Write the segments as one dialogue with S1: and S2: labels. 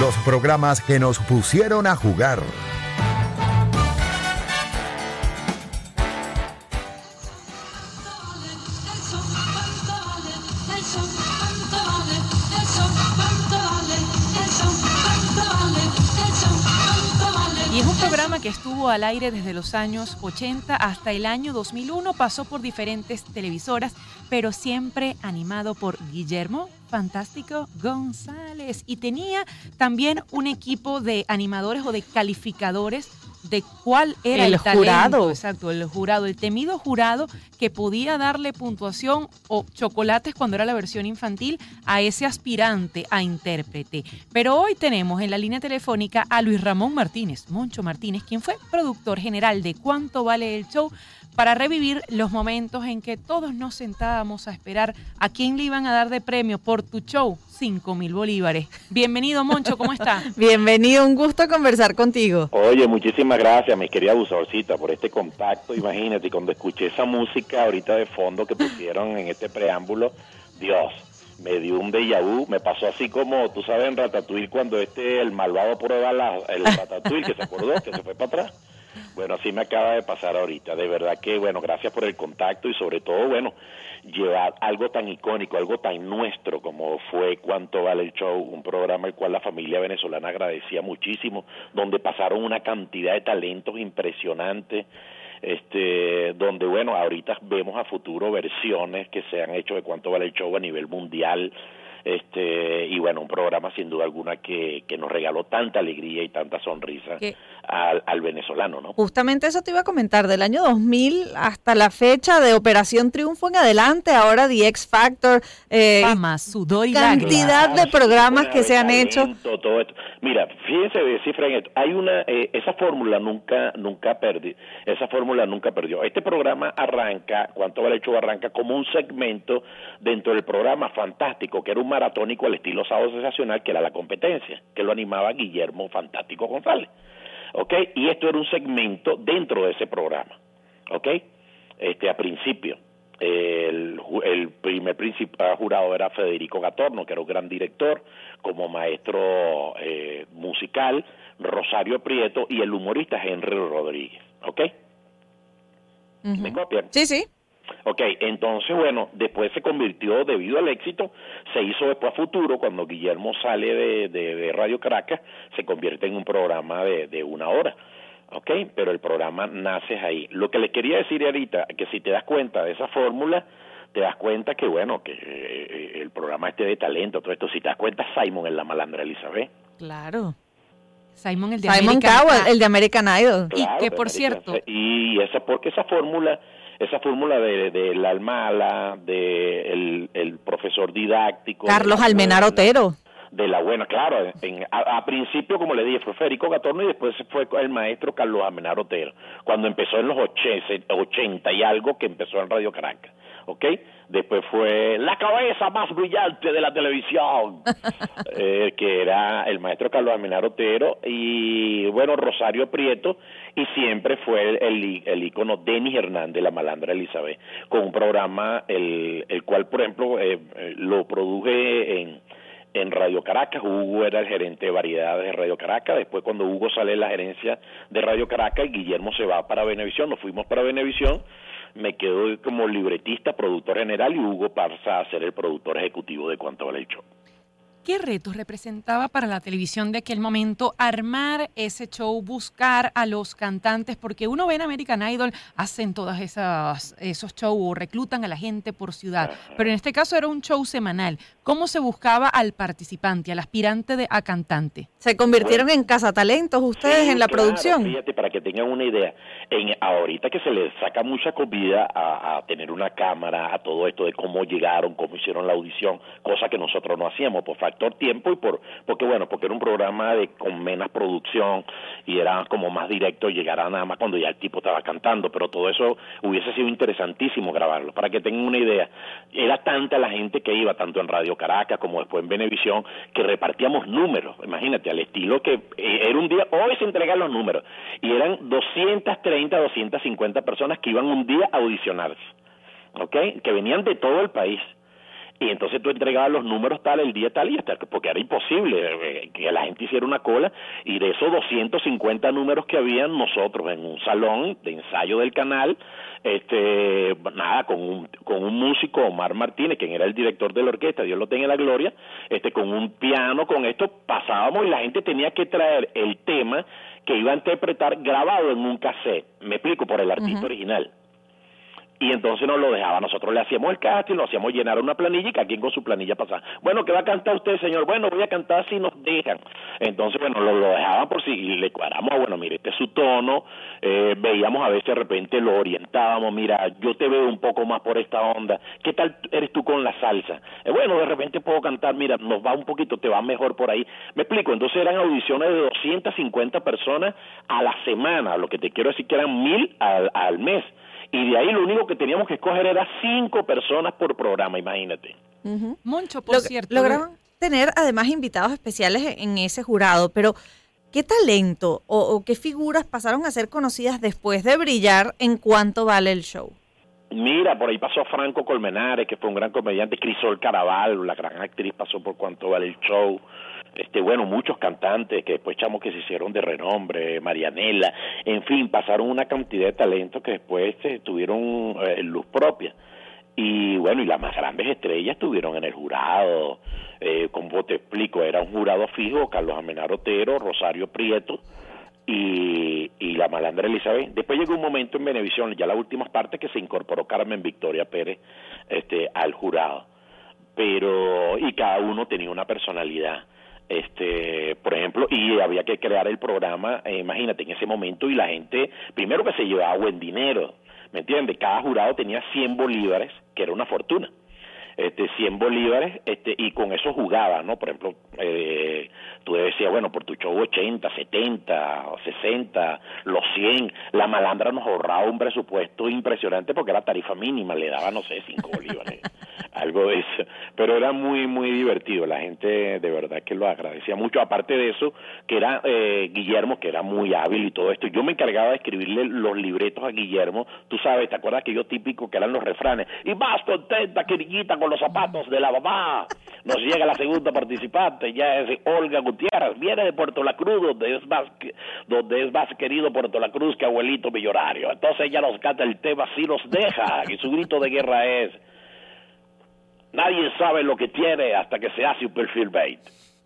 S1: Los programas que nos pusieron a jugar.
S2: Estuvo al aire desde los años 80 hasta el año 2001, pasó por diferentes televisoras, pero siempre animado por Guillermo Fantástico González. Y tenía también un equipo de animadores o de calificadores de cuál era el, jurado. Exacto, el jurado, el temido jurado que podía darle puntuación o chocolates cuando era la versión infantil a ese aspirante a intérprete. Pero hoy tenemos en la línea telefónica a Luis Ramón Martínez, Moncho Martínez, quien fue productor general de Cuánto vale el show para revivir los momentos en que todos nos sentábamos a esperar a quién le iban a dar de premio por tu show 5 mil bolívares. Bienvenido, Moncho, ¿cómo está?
S3: Bienvenido, un gusto conversar contigo.
S4: Oye, muchísimas gracias, mi querida abusadorcita, por este contacto. Imagínate, cuando escuché esa música ahorita de fondo que pusieron en este preámbulo, Dios, me dio un déjà vu, me pasó así como, tú sabes, en Ratatouille, cuando este, el malvado prueba la, el Ratatouille, que se acordó, que se fue para atrás. Bueno, así me acaba de pasar ahorita. De verdad que, bueno, gracias por el contacto y sobre todo, bueno, llevar algo tan icónico, algo tan nuestro como fue Cuánto vale el show, un programa el cual la familia venezolana agradecía muchísimo, donde pasaron una cantidad de talentos impresionantes este donde bueno ahorita vemos a futuro versiones que se han hecho de cuánto vale el show a nivel mundial este y bueno un programa sin duda alguna que, que nos regaló tanta alegría y tanta sonrisa al, al, venezolano no
S3: justamente eso te iba a comentar del año 2000 hasta la fecha de Operación Triunfo en adelante ahora The X Factor
S2: eh, Fama, sudor y
S3: cantidad de programas que se han hecho.
S4: todo esto. mira fíjense de cifra en esto. Hay una eh, esa fórmula nunca nunca perdió esa fórmula nunca perdió. Este programa arranca cuánto vale el show arranca como un segmento dentro del programa fantástico que era un maratónico al estilo sábado sensacional, que era la competencia, que lo animaba Guillermo Fantástico González. ¿Ok? Y esto era un segmento dentro de ese programa. ¿Ok? Este, a principio. El, el, primer principal jurado era Federico Gatorno, que era un gran director, como maestro eh, musical, Rosario Prieto y el humorista Henry Rodríguez. ¿Ok?
S3: ¿Me copian? Sí, sí.
S4: Ok, entonces, bueno, después se convirtió, debido al éxito, se hizo después a futuro, cuando Guillermo sale de, de, Radio Caracas, se convierte en un programa de, de una hora. ¿ok? Pero el programa nace ahí. Lo que le quería decir ahorita, que si te das cuenta de esa fórmula, te das cuenta que, bueno, que eh, el programa este de talento, todo esto, si te das cuenta, Simon es la malandra Elizabeth.
S2: Claro. Simon el de
S3: Simon
S2: American
S3: Cowell, el de American Idol.
S2: y que, por cierto...
S4: Y esa, porque esa fórmula esa fórmula de, de la Almala, de el, profesor didáctico.
S3: Carlos Almenar Otero.
S4: De la buena, claro. a, principio, como le dije, fue Federico Gatorno y después fue el maestro Carlos Almenar Otero, cuando empezó en los 80 y algo que empezó en Radio Caracas. ¿Ok? Después fue la cabeza más brillante de la televisión, eh, que era el maestro Carlos Almenar Otero y, bueno, Rosario Prieto, y siempre fue el, el, ícono Denis Hernández, la malandra Elizabeth, con un programa el, el cual, por ejemplo, eh, eh, lo produje en, en Radio Caracas, Hugo era el gerente de variedades de Radio Caracas, después cuando Hugo sale de la gerencia de Radio Caracas y Guillermo se va para Venevisión, nos fuimos para Venevisión, me quedo como libretista, productor general y Hugo pasa a ser el productor ejecutivo de Cuánto Vale el Show.
S2: ¿Qué retos representaba para la televisión de aquel momento armar ese show, buscar a los cantantes? Porque uno ve en American Idol, hacen todas esas esos shows, reclutan a la gente por ciudad, pero en este caso era un show semanal. ¿Cómo se buscaba al participante, al aspirante de, a cantante?
S3: ¿Se convirtieron en cazatalentos ustedes en la producción?
S4: Fíjate, para que tengan una idea, en, ahorita que se les saca mucha comida a, a tener una cámara, a todo esto de cómo llegaron, cómo hicieron la audición, cosa que nosotros no hacíamos, por factor tiempo y por porque bueno porque era un programa de con menos producción y era como más directo llegar a nada más cuando ya el tipo estaba cantando pero todo eso hubiese sido interesantísimo grabarlo para que tengan una idea era tanta la gente que iba tanto en Radio Caracas como después en Venevisión que repartíamos números imagínate al estilo que eh, era un día hoy se entregan los números y eran 230 250 personas que iban un día a audicionarse ¿ok? que venían de todo el país y entonces tú entregabas los números tal, el día tal y hasta porque era imposible eh, que la gente hiciera una cola. Y de esos 250 números que habían nosotros en un salón de ensayo del canal, este nada con un con un músico Omar Martínez, quien era el director de la orquesta, Dios lo tenga en la gloria, este con un piano, con esto pasábamos y la gente tenía que traer el tema que iba a interpretar grabado en un cassette. Me explico por el artista original y entonces nos lo dejaba. Nosotros le hacíamos el casting, lo hacíamos llenar una planilla y cada quien con su planilla pasaba. Bueno, ¿qué va a cantar usted, señor? Bueno, voy a cantar si nos dejan. Entonces, bueno, lo, lo dejaban por si y le cuadramos, bueno, mire, este es su tono, eh, veíamos a veces de repente lo orientábamos, mira, yo te veo un poco más por esta onda, ¿qué tal eres tú con la salsa? Eh, bueno, de repente puedo cantar, mira, nos va un poquito, te va mejor por ahí. Me explico, entonces eran audiciones de 250 personas a la semana, lo que te quiero decir que eran mil al, al mes y de ahí lo único que teníamos que escoger era cinco personas por programa, imagínate.
S2: Moncho, por cierto.
S3: Lograron tener además invitados especiales en ese jurado, pero ¿qué talento o, qué figuras pasaron a ser conocidas después de brillar en cuanto vale el show?
S4: Mira, por ahí pasó Franco Colmenares, que fue un gran comediante, Crisol Caraval, la gran actriz, pasó por cuanto vale el show este bueno muchos cantantes que después chamos que se hicieron de renombre Marianela en fin pasaron una cantidad de talentos que después este, tuvieron eh, luz propia y bueno y las más grandes estrellas estuvieron en el jurado eh, como te explico era un jurado fijo Carlos Amenar Otero Rosario Prieto y, y la malandra Elizabeth. Después llegó un momento en Venevisión, ya la última parte, que se incorporó Carmen Victoria Pérez este, al jurado. Pero, y cada uno tenía una personalidad este por ejemplo y había que crear el programa eh, imagínate en ese momento y la gente primero que se llevaba buen dinero me entiendes cada jurado tenía 100 bolívares que era una fortuna este 100 bolívares este y con eso jugaba no por ejemplo eh, tú decías bueno por tu show 80 70 o 60 los 100 la malandra nos ahorraba un presupuesto impresionante porque era tarifa mínima le daba no sé 5 bolívares algo de eso. Pero era muy, muy divertido. La gente de verdad que lo agradecía mucho. Aparte de eso, que era eh, Guillermo, que era muy hábil y todo esto. Yo me encargaba de escribirle los libretos a Guillermo. Tú sabes, ¿te acuerdas que yo típico que eran los refranes? Y más contenta, querillita, con los zapatos de la mamá. Nos llega la segunda participante, ya es Olga Gutiérrez. Viene de Puerto La Cruz, donde es más, donde es más querido Puerto La Cruz que abuelito millonario. Entonces ella nos canta el tema, si nos deja. Y su grito de guerra es Nadie sabe lo que tiene hasta que se hace un perfil bait.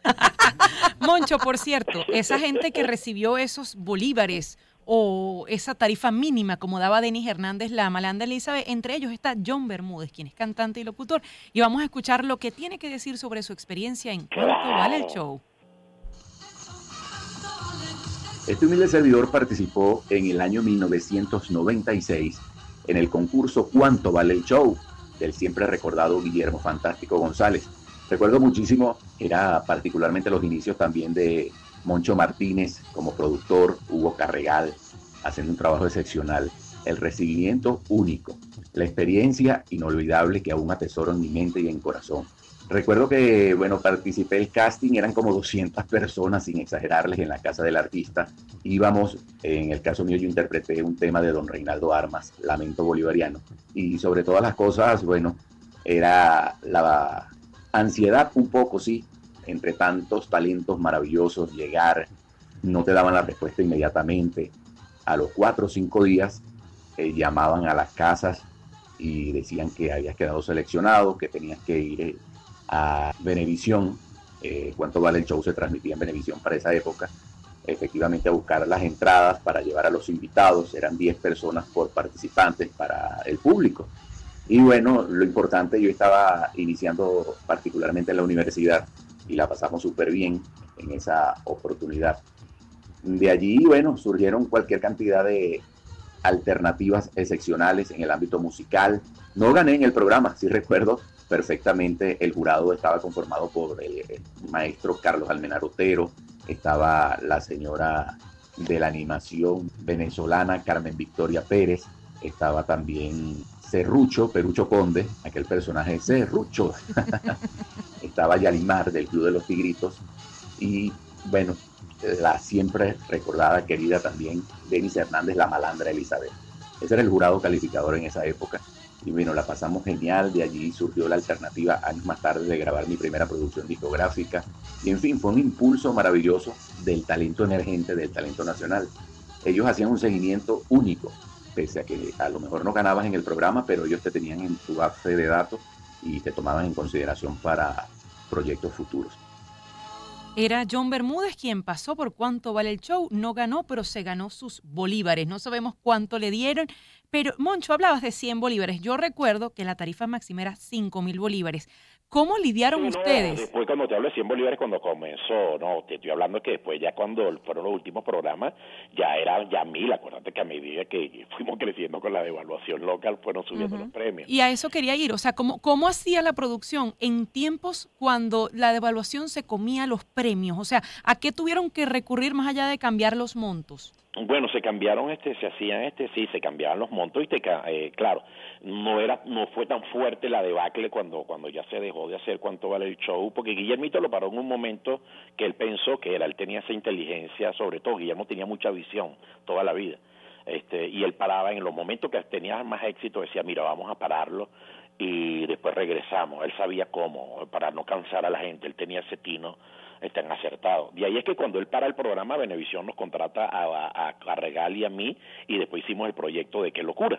S2: Moncho, por cierto, esa gente que recibió esos bolívares o esa tarifa mínima, como daba Denis Hernández, la Malanda Elizabeth, entre ellos está John Bermúdez, quien es cantante y locutor, y vamos a escuchar lo que tiene que decir sobre su experiencia en cuánto vale el show.
S5: Este humilde servidor participó en el año 1996 en el concurso Cuánto vale el show, del siempre recordado Guillermo Fantástico González. Recuerdo muchísimo, era particularmente los inicios también de Moncho Martínez como productor, Hugo Carregal, haciendo un trabajo excepcional, el recibimiento único, la experiencia inolvidable que aún atesoro en mi mente y en corazón. Recuerdo que, bueno, participé el casting, eran como 200 personas, sin exagerarles, en la casa del artista. Íbamos, en el caso mío yo interpreté un tema de don Reinaldo Armas, Lamento Bolivariano. Y sobre todas las cosas, bueno, era la ansiedad un poco, sí, entre tantos talentos maravillosos, llegar, no te daban la respuesta inmediatamente. A los cuatro o cinco días eh, llamaban a las casas y decían que habías quedado seleccionado, que tenías que ir eh, a Venevisión, eh, cuánto vale el show se transmitía en Venevisión para esa época, efectivamente a buscar las entradas para llevar a los invitados, eran 10 personas por participantes para el público. Y bueno, lo importante, yo estaba iniciando particularmente en la universidad y la pasamos súper bien en esa oportunidad. De allí, bueno, surgieron cualquier cantidad de alternativas excepcionales en el ámbito musical. No gané en el programa, sí recuerdo, perfectamente. El jurado estaba conformado por el, maestro Carlos Almenar Otero, estaba la señora de la animación venezolana Carmen Victoria Pérez, estaba también Cerrucho, Perucho Conde, aquel personaje Cerrucho, estaba Yalimar del Club de los Tigritos y bueno, la siempre recordada, querida también, Denis Hernández, la malandra Elizabeth. Ese era el jurado calificador en esa época y bueno, la pasamos genial, de allí surgió la alternativa años más tarde de grabar mi primera producción discográfica y en fin, fue un impulso maravilloso del talento emergente, del talento nacional. Ellos hacían un seguimiento único, pese a que a lo mejor no ganabas en el programa, pero ellos te tenían en tu base de datos y te tomaban en consideración para proyectos futuros.
S2: Era John Bermúdez quien pasó por cuánto vale el show, no ganó, pero se ganó sus bolívares. No sabemos cuánto le dieron, pero Moncho, hablabas de 100 bolívares. Yo recuerdo que la tarifa máxima era 5 mil bolívares. ¿Cómo lidiaron ustedes?
S4: Después cuando te hablo de 100 bolívares cuando comenzó, no, te estoy hablando que después ya cuando fueron los últimos programas ya eran ya mil, acuérdate que a medida que fuimos creciendo con la devaluación local fueron subiendo los premios.
S2: Y a eso quería ir, o sea, ¿cómo, ¿cómo hacía la producción en tiempos cuando la devaluación se comía los premios? O sea, ¿a qué tuvieron que recurrir más allá de cambiar los montos?
S4: Bueno, se cambiaron, este, se hacían, este, sí, se cambiaban los montos y te, eh, claro, no era, no fue tan fuerte la debacle cuando, cuando ya se dejó de hacer cuánto vale el show, porque Guillermito lo paró en un momento que él pensó que era, él tenía esa inteligencia, sobre todo, Guillermo tenía mucha visión toda la vida, este, y él paraba en los momentos que tenía más éxito, decía, mira, vamos a pararlo y después regresamos, él sabía cómo, para no cansar a la gente, él tenía ese tino están acertados. De ahí es que cuando él para el programa, Venevisión nos contrata a, a, a Regal y a mí, y después hicimos el proyecto de Qué Locura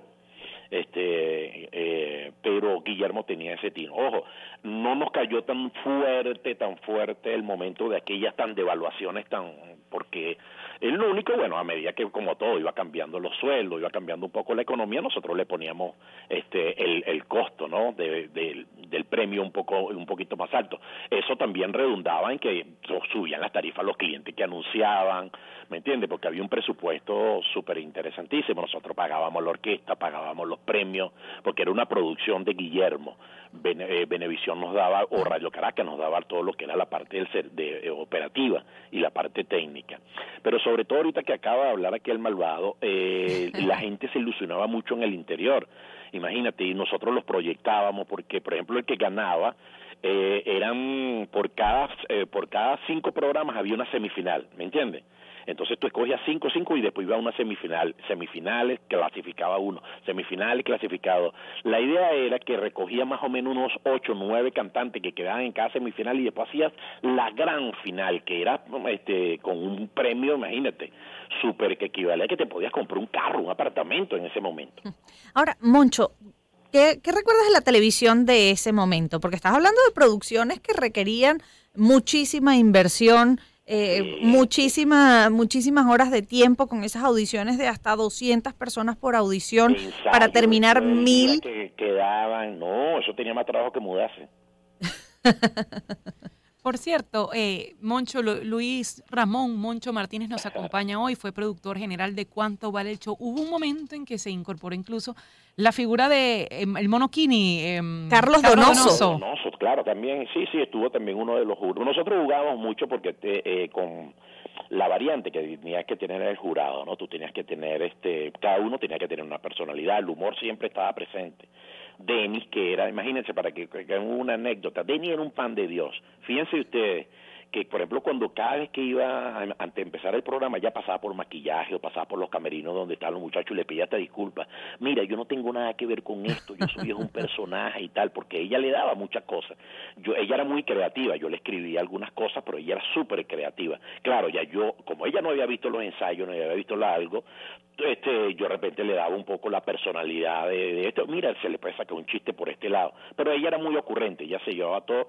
S4: este eh, pero Guillermo tenía ese tino. Ojo, no nos cayó tan fuerte, tan fuerte el momento de aquellas tan devaluaciones tan porque es lo único, bueno, a medida que como todo iba cambiando los sueldos, iba cambiando un poco la economía, nosotros le poníamos este el, el costo, ¿no? De, del premio un poco un poquito más alto. Eso también redundaba en que subían las tarifas los clientes que anunciaban, ¿me entiendes? Porque había un presupuesto súper interesantísimo. Nosotros pagábamos la orquesta, pagábamos los premios, porque era una producción de Guillermo. Eh, Benevisión nos daba, o Radio Caracas nos daba todo lo que era la parte del, de, operativa y la parte técnica. Pero sobre todo ahorita que acaba de hablar aquí el malvado, eh, la gente se ilusionaba mucho en el interior. Imagínate, y nosotros los proyectábamos porque, por ejemplo, el que ganaba eh, eran por cada eh, por cada cinco programas había una semifinal, ¿me entiendes? Entonces tú escogías cinco, cinco y después iba a una semifinal. Semifinales clasificaba uno, semifinales clasificado. La idea era que recogía más o menos unos ocho, nueve cantantes que quedaban en cada semifinal y después hacías la gran final, que era este con un premio, imagínate, súper que equivalía a que te podías comprar un carro, un apartamento en ese momento.
S3: Ahora, Moncho, ¿Qué, ¿Qué, recuerdas de la televisión de ese momento? Porque estás hablando de producciones que requerían muchísima inversión, eh, muchísimas horas de tiempo con esas audiciones de hasta 200 personas por audición para terminar mil.
S4: Que quedaban, no, eso tenía más trabajo que mudarse.
S2: Por cierto, eh, Moncho Luis Ramón Moncho Martínez nos acompaña hoy, fue productor general de Cuánto Vale el Show. Hubo un momento en que se incorporó incluso la figura de em, el monokini,
S3: em, Carlos, Donoso.
S4: Donoso. Claro, también, sí, sí, estuvo también uno de los jurados. Nosotros jugábamos mucho porque eh, con la variante que tenías que tener el jurado, ¿no? Tú tenías que tener, este, cada uno tenía que tener una personalidad, el humor siempre estaba presente. Denis, que era, imagínense para que, que una anécdota, Denis era un pan de Dios. Fíjense ustedes, que por ejemplo cuando cada vez que iba antes de empezar el programa ya pasaba por maquillaje o pasaba por los camerinos donde estaban los muchachos y le pedía te disculpas mira yo no tengo nada que ver con esto yo soy un personaje y tal porque ella le daba muchas cosas. Yo ella era muy creativa yo le escribía algunas cosas pero ella era súper creativa. Claro ya yo como ella no había visto los ensayos no había visto algo este yo de repente le daba un poco la personalidad de, de esto. Mira se le puede sacar un chiste por este lado pero ella era muy ocurrente ella se llevaba todo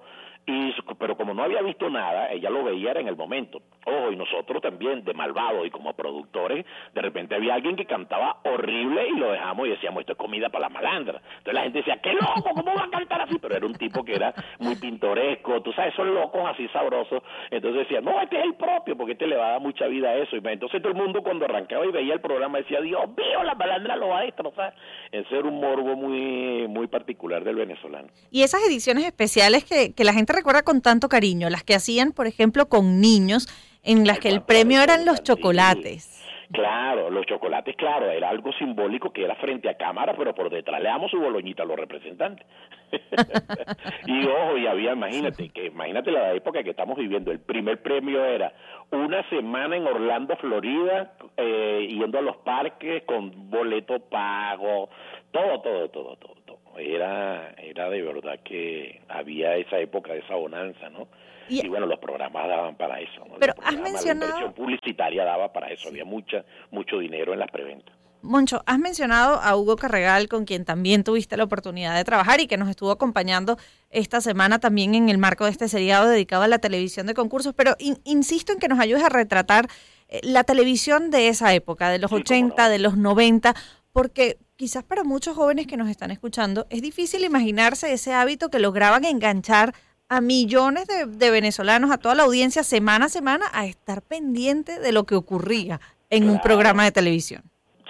S4: y, pero como no había visto nada, ella lo veía en el momento. Ojo, y nosotros también, de malvados y como productores, de repente había alguien que cantaba horrible y lo dejamos y decíamos, esto es comida para la malandra. Entonces la gente decía, qué loco, ¿cómo va a cantar así? Pero era un tipo que era muy pintoresco, tú sabes, esos locos así sabrosos. Entonces decía, no, este es el propio, porque este le va a dar mucha vida a eso. Y entonces todo el mundo cuando arrancaba y veía el programa decía, Dios mío, la malandra lo va a destrozar. Ese era un morbo muy, muy particular del venezolano.
S3: Y esas ediciones especiales que, que la gente recuerda con tanto cariño, las que hacían, por ejemplo, con niños, en las que el premio eran los chocolates.
S4: Claro, los chocolates, claro, era algo simbólico que era frente a cámara, pero por detrás le damos su boloñita a los representantes. y ojo, y había, imagínate, que imagínate la época que estamos viviendo, el primer premio era una semana en Orlando, Florida, eh, yendo a los parques con boleto pago, todo, todo, todo, todo. Era, era de verdad que había esa época de esa bonanza, ¿no? Y, bueno, los programas daban para eso, ¿no?
S3: Pero has mencionado...
S4: La publicitaria daba para eso, había mucha, mucho dinero en las preventas.
S3: Moncho, has mencionado a Hugo Carregal, con quien también tuviste la oportunidad de trabajar y que nos estuvo acompañando esta semana también en el marco de este seriado dedicado a la televisión de concursos, pero insisto en que nos ayudes a retratar eh, la televisión de esa época, de los 80, de los 90, porque quizás para muchos jóvenes que nos están escuchando es difícil imaginarse ese hábito que lograban enganchar a millones de, de venezolanos, a toda la audiencia semana a semana, a estar pendiente de lo que ocurría en un programa de televisión.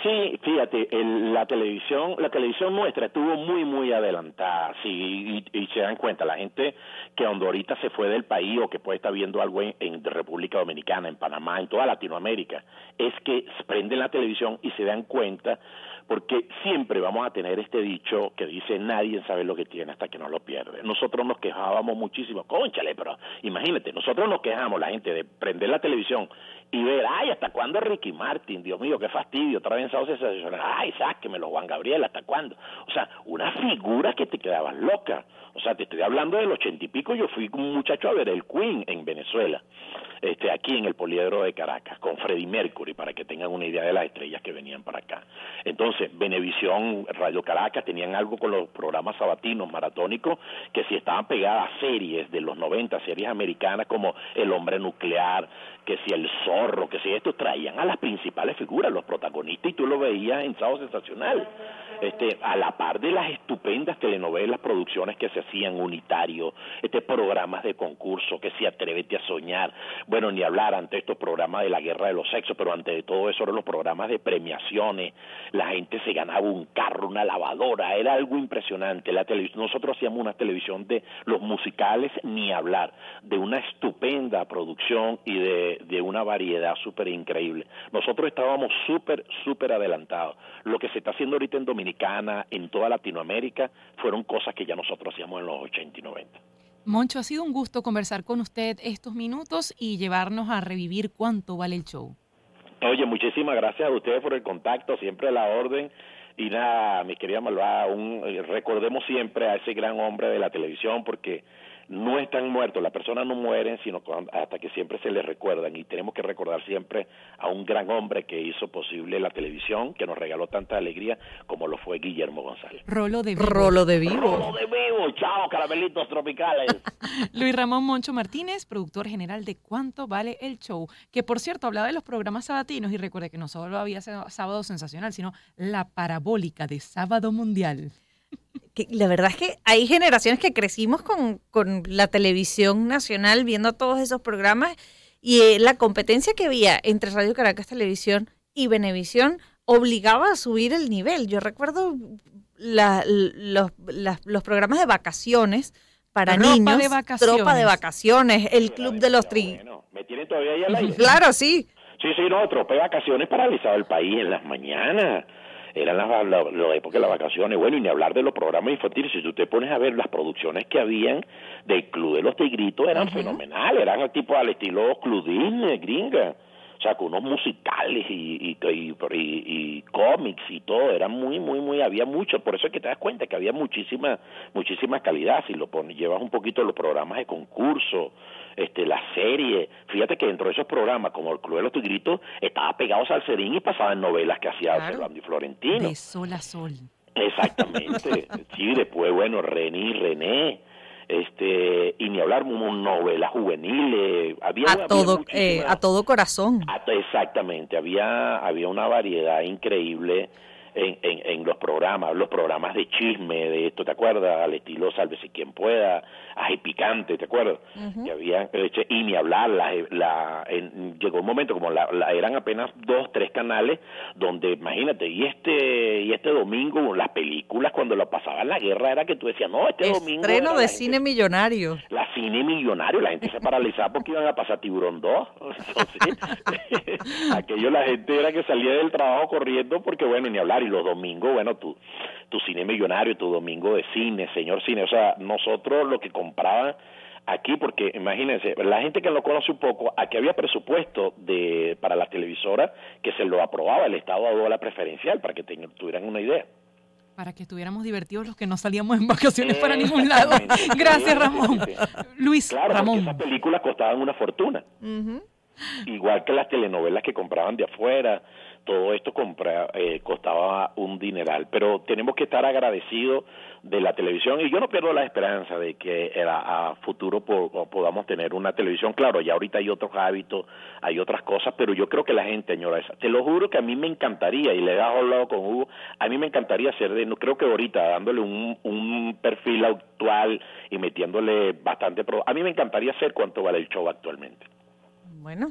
S4: Sí, fíjate, la televisión, la televisión nuestra estuvo muy, muy adelantada, sí, y, se dan cuenta, la gente que ahorita se fue del país o que puede estar viendo algo en, en, República Dominicana, en Panamá, en toda Latinoamérica, es que prenden la televisión y se dan cuenta porque siempre vamos a tener este dicho que dice nadie sabe lo que tiene hasta que no lo pierde. Nosotros nos quejábamos muchísimo, conchale, pero imagínate, nosotros nos quejamos, la gente, de prender la televisión y ver, ay, ¿hasta cuándo Ricky Martin? Dios mío, qué fastidio, otra vez en sensacional, ay, sáquemelo, Juan Gabriel, ¿hasta cuándo? O sea, una figura que te quedabas loca. O sea, te estoy hablando del ochenta y pico, yo fui un muchacho a ver el Queen en Venezuela, este, aquí en el Poliedro de Caracas, con Freddie Mercury, para que tengan una idea de las estrellas que venían para acá. Entonces, Venevisión, Radio Caracas, tenían algo con los programas sabatinos, maratónicos, que si estaban pegadas a series de los 90, series americanas como El Hombre Nuclear, que si El Que si esto, traían a las principales figuras, los protagonistas, y tú lo veías en Sábado Sensacional este, a la par de las estupendas telenovelas, producciones que se hacían unitario, este, programas de concurso, que se Atrévete a Soñar, bueno, ni hablar ante estos programas de la guerra de los sexos, pero ante todo eso eran los programas de premiaciones, la gente se ganaba un carro, una lavadora, era algo impresionante. La televisión, nosotros hacíamos una televisión de los musicales, ni hablar, de una estupenda producción y de, de una variedad súper increíble. Nosotros estábamos súper, súper adelantados. Lo que se está haciendo ahorita en Dominicana, en toda Latinoamérica, fueron cosas que ya nosotros hacíamos en los 80 y 90.
S2: Moncho, ha sido un gusto conversar con usted estos minutos y llevarnos a revivir cuánto vale el show.
S4: Oye, muchísimas gracias a ustedes por el contacto, siempre a la orden. Y nada, mi querida Malvada, un, eh, recordemos siempre a ese gran hombre de la televisión porque no están muertos, las personas no mueren, sino hasta que siempre se les recuerdan y tenemos que recordar siempre a un gran hombre que hizo posible la televisión, que nos regaló tanta alegría como lo fue Guillermo González.
S2: Rolo de vivo.
S3: Rolo de vivo.
S4: Rolo de vivo, chao, caramelitos tropicales.
S2: Luis Ramón Moncho Martínez, productor general de Cuánto Vale el Show, que por cierto hablaba de los programas sabatinos y recuerde que no solo había Sábado Sensacional, sino la parabólica de Sábado Mundial
S3: la verdad es que hay generaciones que crecimos con, la televisión nacional viendo todos esos programas y eh, la competencia que había entre Radio Caracas Televisión y Venevisión obligaba a subir el nivel. Yo recuerdo los, programas de vacaciones para niños,
S2: de vacaciones.
S3: tropa de vacaciones, el club de los tri.
S4: ¿me tienen todavía ahí al aire?
S3: Claro, sí.
S4: Sí, sí, no, tropa de vacaciones paralizado el país en las mañanas eran las, la, época de las vacaciones, bueno, y ni hablar de los programas infantiles, si tú te pones a ver las producciones que habían del Club de los Tigritos, eran fenomenales, eran tipo al estilo Club Disney, gringa, o sea, con unos musicales y, y, y, y, cómics y todo, era muy, muy, muy, había mucho, por eso es que te das cuenta que había muchísima, muchísima calidad, si lo pones, llevas un poquito los programas de concurso, este, la serie. Fíjate que dentro de esos programas, como El Club de los Tigritos, estaba pegado al Salcerín y pasaban novelas que hacía claro. y Florentino.
S2: De sol a sol.
S4: Exactamente. sí, después, bueno, René y René. Este, y ni hablar novelas juveniles, había,
S3: a todo eh, a todo corazón.
S4: exactamente, había había una variedad increíble en, en, los programas, los programas de chisme, de esto, ¿te acuerdas? Al estilo Sálvese quien pueda, Ají Picante, ¿te acuerdas? que había, y ni hablar, la, la, llegó un momento como la, eran apenas dos, tres canales, donde imagínate, y este, y este domingo, las películas cuando lo pasaban la guerra era que tú decías, no, este domingo...
S3: Estreno de cine millonario.
S4: La cine millonario, la gente se paralizaba porque iban a pasar Tiburón 2. aquello la gente era que salía del trabajo corriendo porque, bueno, ni hablar, y los domingos, bueno, tu, tu cine millonario, tu domingo de cine, señor cine, o sea, nosotros lo que compraban aquí, porque imagínense, la gente que lo conoce un poco, aquí había presupuesto de para la televisora que se lo aprobaba, el Estado dado la preferencial, para que tuvieran una idea.
S2: para que estuviéramos divertidos los que no salíamos en vacaciones para ningún lado. Gracias, Ramón. Luis,
S4: claro,
S2: Ramón.
S4: Esas películas costaban una fortuna. Igual que las telenovelas que compraban de afuera, todo esto compra, eh, costaba un dineral. Pero tenemos que estar agradecidos de la televisión y yo no pierdo la esperanza de que a, futuro podamos tener una televisión. Claro, ya ahorita hay otros hábitos, hay otras cosas, pero yo creo que la gente señora, Te lo juro que a mí me encantaría, y le he hablado con Hugo, a mí me encantaría hacer de, creo que ahorita dándole un, un perfil actual y metiéndole bastante... a mí me encantaría hacer cuánto vale el show actualmente.
S3: Bueno,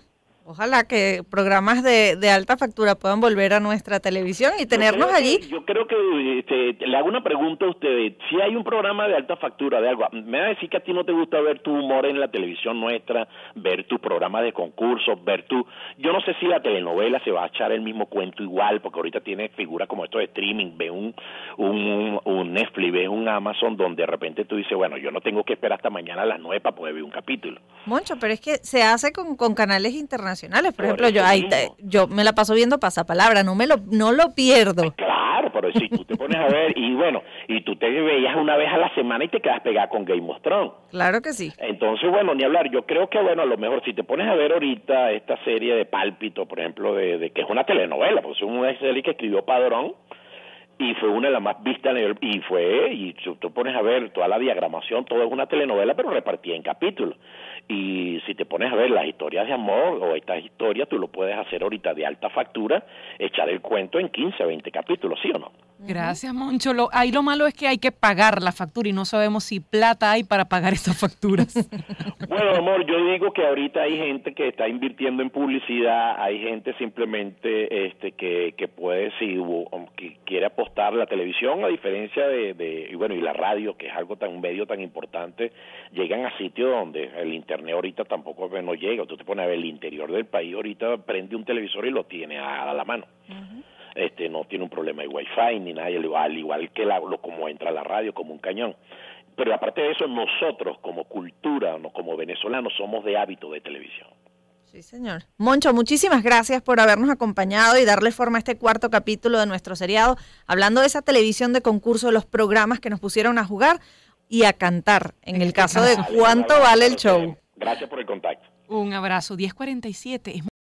S3: Ojalá que programas de, de, alta factura puedan volver a nuestra televisión y tenernos allí.
S4: yo creo que este, le hago una pregunta a usted. Si hay un programa de alta factura de algo, me va a decir que a ti no te gusta ver tu humor en la televisión nuestra, ver tu programa de concursos, ver tu... Yo no sé si la telenovela se va a echar el mismo cuento igual, porque ahorita tiene figuras como esto de streaming, ve un, un, un Netflix, ve un Amazon, donde de repente tú dices, bueno, yo no tengo que esperar hasta mañana a las nueve para poder ver un capítulo.
S3: Moncho, pero es que se hace con, con canales internacionales por, ejemplo, yo ahí yo me la paso viendo pasapalabra, no me lo no lo pierdo.
S4: Claro, pero si tú te pones a ver y bueno, y tú te veías una vez a la semana y te quedas pegada con Game of Thrones.
S3: Claro que sí.
S4: Entonces, bueno, ni hablar, yo creo que bueno, a lo mejor si te pones a ver ahorita esta serie de Pálpito, por ejemplo, de, que es una telenovela, porque es una serie que escribió Padrón, y fue una de las más vistas y fue y tú, pones a ver toda la diagramación todo es una telenovela pero repartida en capítulos y si te pones a ver las historias de amor o estas historias, tú lo puedes hacer ahorita de alta factura, echar el cuento en 15 o 20 capítulos, ¿sí o no?
S2: Gracias, Moncho. Lo, ahí lo malo es que hay que pagar la factura y no sabemos si plata hay para pagar esas facturas.
S4: bueno, amor, yo digo que ahorita hay gente que está invirtiendo en publicidad, hay gente simplemente este que, que puede, si que quiere apostar la televisión, a diferencia de, de, y bueno, y la radio, que es algo tan, un medio tan importante, llegan a sitios donde el internet ahorita tampoco no llega. Tú te pones a ver el interior del país, ahorita prende un televisor y lo tiene a, la mano este no tiene un problema de wifi ni nada, al igual que la, lo, como entra la radio como un cañón. Pero aparte de eso, nosotros como cultura, no, como venezolanos, somos de hábito de televisión.
S3: Sí, señor. Moncho, muchísimas gracias por habernos acompañado y darle forma a este cuarto capítulo de nuestro seriado, hablando de esa televisión de concurso, de los programas que nos pusieron a jugar y a cantar, en el caso de cuánto vale el show.
S4: Gracias por el contacto.
S2: Un abrazo. 1047.